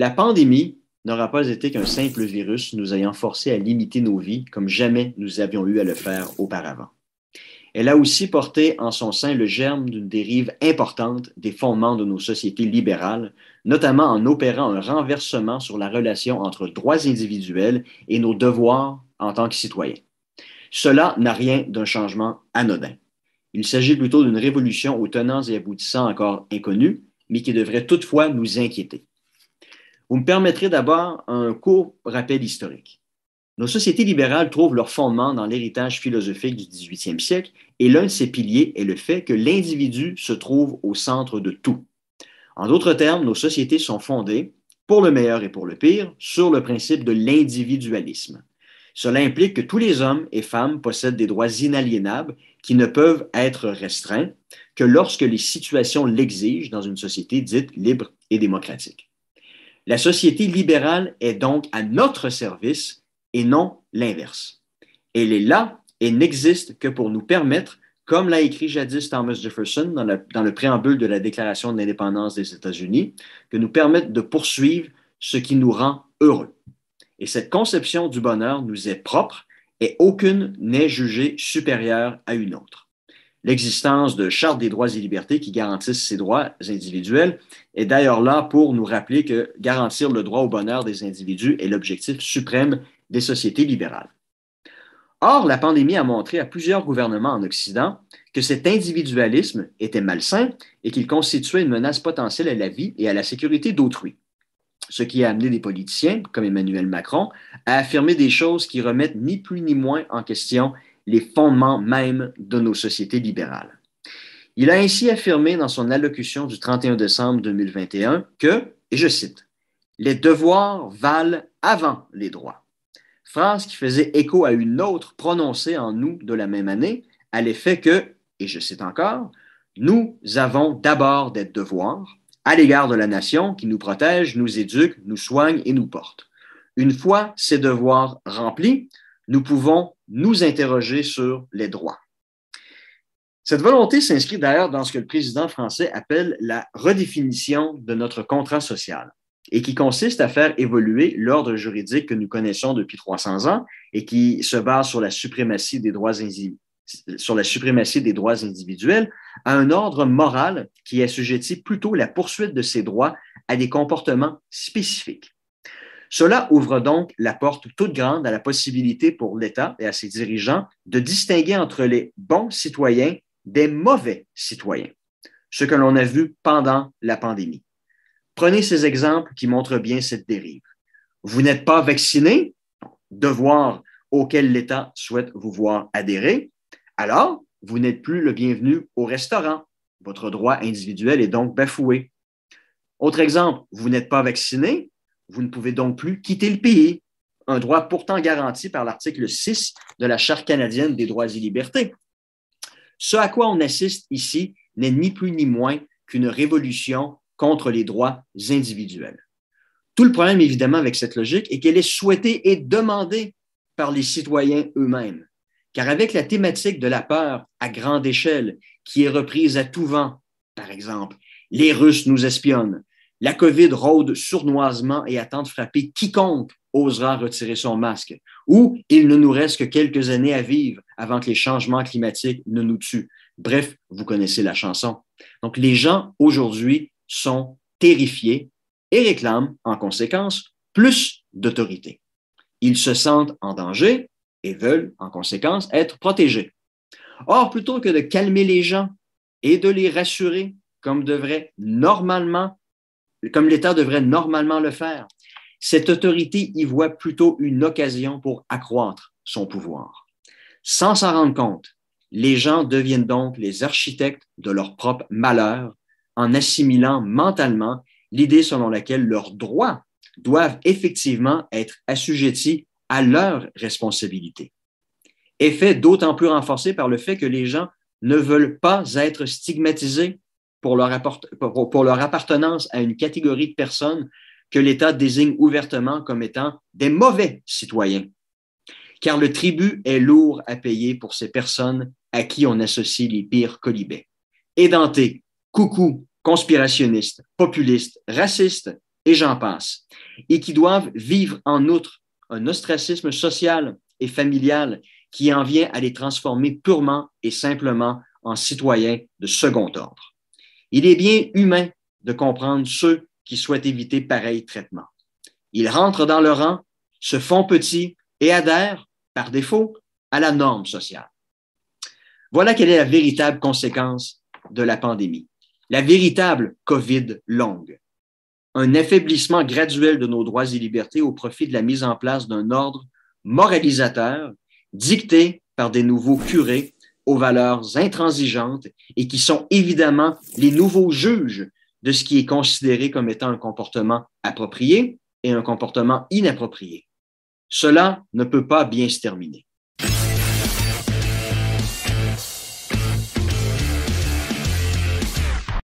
La pandémie n'aura pas été qu'un simple virus nous ayant forcé à limiter nos vies comme jamais nous avions eu à le faire auparavant. Elle a aussi porté en son sein le germe d'une dérive importante des fondements de nos sociétés libérales, notamment en opérant un renversement sur la relation entre droits individuels et nos devoirs en tant que citoyens. Cela n'a rien d'un changement anodin. Il s'agit plutôt d'une révolution aux tenants et aboutissants encore inconnus, mais qui devrait toutefois nous inquiéter. Vous me permettrez d'abord un court rappel historique. Nos sociétés libérales trouvent leur fondement dans l'héritage philosophique du 18e siècle et l'un de ces piliers est le fait que l'individu se trouve au centre de tout. En d'autres termes, nos sociétés sont fondées, pour le meilleur et pour le pire, sur le principe de l'individualisme. Cela implique que tous les hommes et femmes possèdent des droits inaliénables qui ne peuvent être restreints que lorsque les situations l'exigent dans une société dite libre et démocratique. La société libérale est donc à notre service et non l'inverse. Elle est là et n'existe que pour nous permettre, comme l'a écrit jadis Thomas Jefferson dans, le préambule de la Déclaration de l'indépendance des États-Unis, que nous permettre de poursuivre ce qui nous rend heureux. Et cette conception du bonheur nous est propre et aucune n'est jugée supérieure à une autre. L'existence de chartes des droits et libertés qui garantissent ces droits individuels est d'ailleurs là pour nous rappeler que garantir le droit au bonheur des individus est l'objectif suprême des sociétés libérales. Or, la pandémie a montré à plusieurs gouvernements en Occident que cet individualisme était malsain et qu'il constituait une menace potentielle à la vie et à la sécurité d'autrui. Ce qui a amené des politiciens, comme Emmanuel Macron, à affirmer des choses qui remettent ni plus ni moins en question les fondements mêmes de nos sociétés libérales. Il a ainsi affirmé dans son allocution du 31 décembre 2021 que, et je cite, Les devoirs valent avant les droits. Phrase qui faisait écho à une autre prononcée en août de la même année, à l'effet que, et je cite encore, Nous avons d'abord des devoirs à l'égard de la nation qui nous protège, nous éduque, nous soigne et nous porte. Une fois ces devoirs remplis, nous pouvons nous interroger sur les droits. Cette volonté s'inscrit d'ailleurs dans ce que le président français appelle la redéfinition de notre contrat social et qui consiste à faire évoluer l'ordre juridique que nous connaissons depuis 300 ans et qui se base sur la suprématie des droits, sur la suprématie des droits individuels à un ordre moral qui assujettit plutôt la poursuite de ces droits à des comportements spécifiques. Cela ouvre donc la porte toute grande à la possibilité pour l'État et à ses dirigeants de distinguer entre les bons citoyens des mauvais citoyens, ce que l'on a vu pendant la pandémie. Prenez ces exemples qui montrent bien cette dérive. Vous n'êtes pas vacciné, devoir auquel l'État souhaite vous voir adhérer, alors vous n'êtes plus le bienvenu au restaurant. Votre droit individuel est donc bafoué. Autre exemple, vous n'êtes pas vacciné, vous ne pouvez donc plus quitter le pays, un droit pourtant garanti par l'article 6 de la Charte canadienne des droits et libertés. Ce à quoi on assiste ici n'est ni plus ni moins qu'une révolution contre les droits individuels. Tout le problème, évidemment, avec cette logique est qu'elle est souhaitée et demandée par les citoyens eux-mêmes. Car avec la thématique de la peur à grande échelle, qui est reprise à tout vent, par exemple, les Russes nous espionnent, la COVID rôde sournoisement et attend de frapper quiconque osera retirer son masque. Ou il ne nous reste que quelques années à vivre avant que les changements climatiques ne nous tuent. Bref, vous connaissez la chanson. Donc les gens aujourd'hui sont terrifiés et réclament en conséquence plus d'autorité. Ils se sentent en danger et veulent en conséquence être protégés. Or, plutôt que de calmer les gens et de les rassurer comme devrait normalement comme l'État devrait normalement le faire. Cette autorité y voit plutôt une occasion pour accroître son pouvoir. Sans s'en rendre compte, les gens deviennent donc les architectes de leur propre malheur en assimilant mentalement l'idée selon laquelle leurs droits doivent effectivement être assujettis à leurs responsabilités. Effet d'autant plus renforcé par le fait que les gens ne veulent pas être stigmatisés pour leur, appartenance à une catégorie de personnes que l'État désigne ouvertement comme étant des mauvais citoyens. Car le tribut est lourd à payer pour ces personnes à qui on associe les pires colibets. Édentés, coucou, conspirationnistes, populistes, racistes, et j'en passe, et qui doivent vivre en outre un ostracisme social et familial qui en vient à les transformer purement et simplement en citoyens de second ordre. Il est bien humain de comprendre ceux qui souhaitent éviter pareil traitement. Ils rentrent dans le rang, se font petits et adhèrent, par défaut, à la norme sociale. Voilà quelle est la véritable conséquence de la pandémie, la véritable COVID longue. Un affaiblissement graduel de nos droits et libertés au profit de la mise en place d'un ordre moralisateur dicté par des nouveaux curés aux valeurs intransigeantes et qui sont évidemment les nouveaux juges de ce qui est considéré comme étant un comportement approprié et un comportement inapproprié. Cela ne peut pas bien se terminer.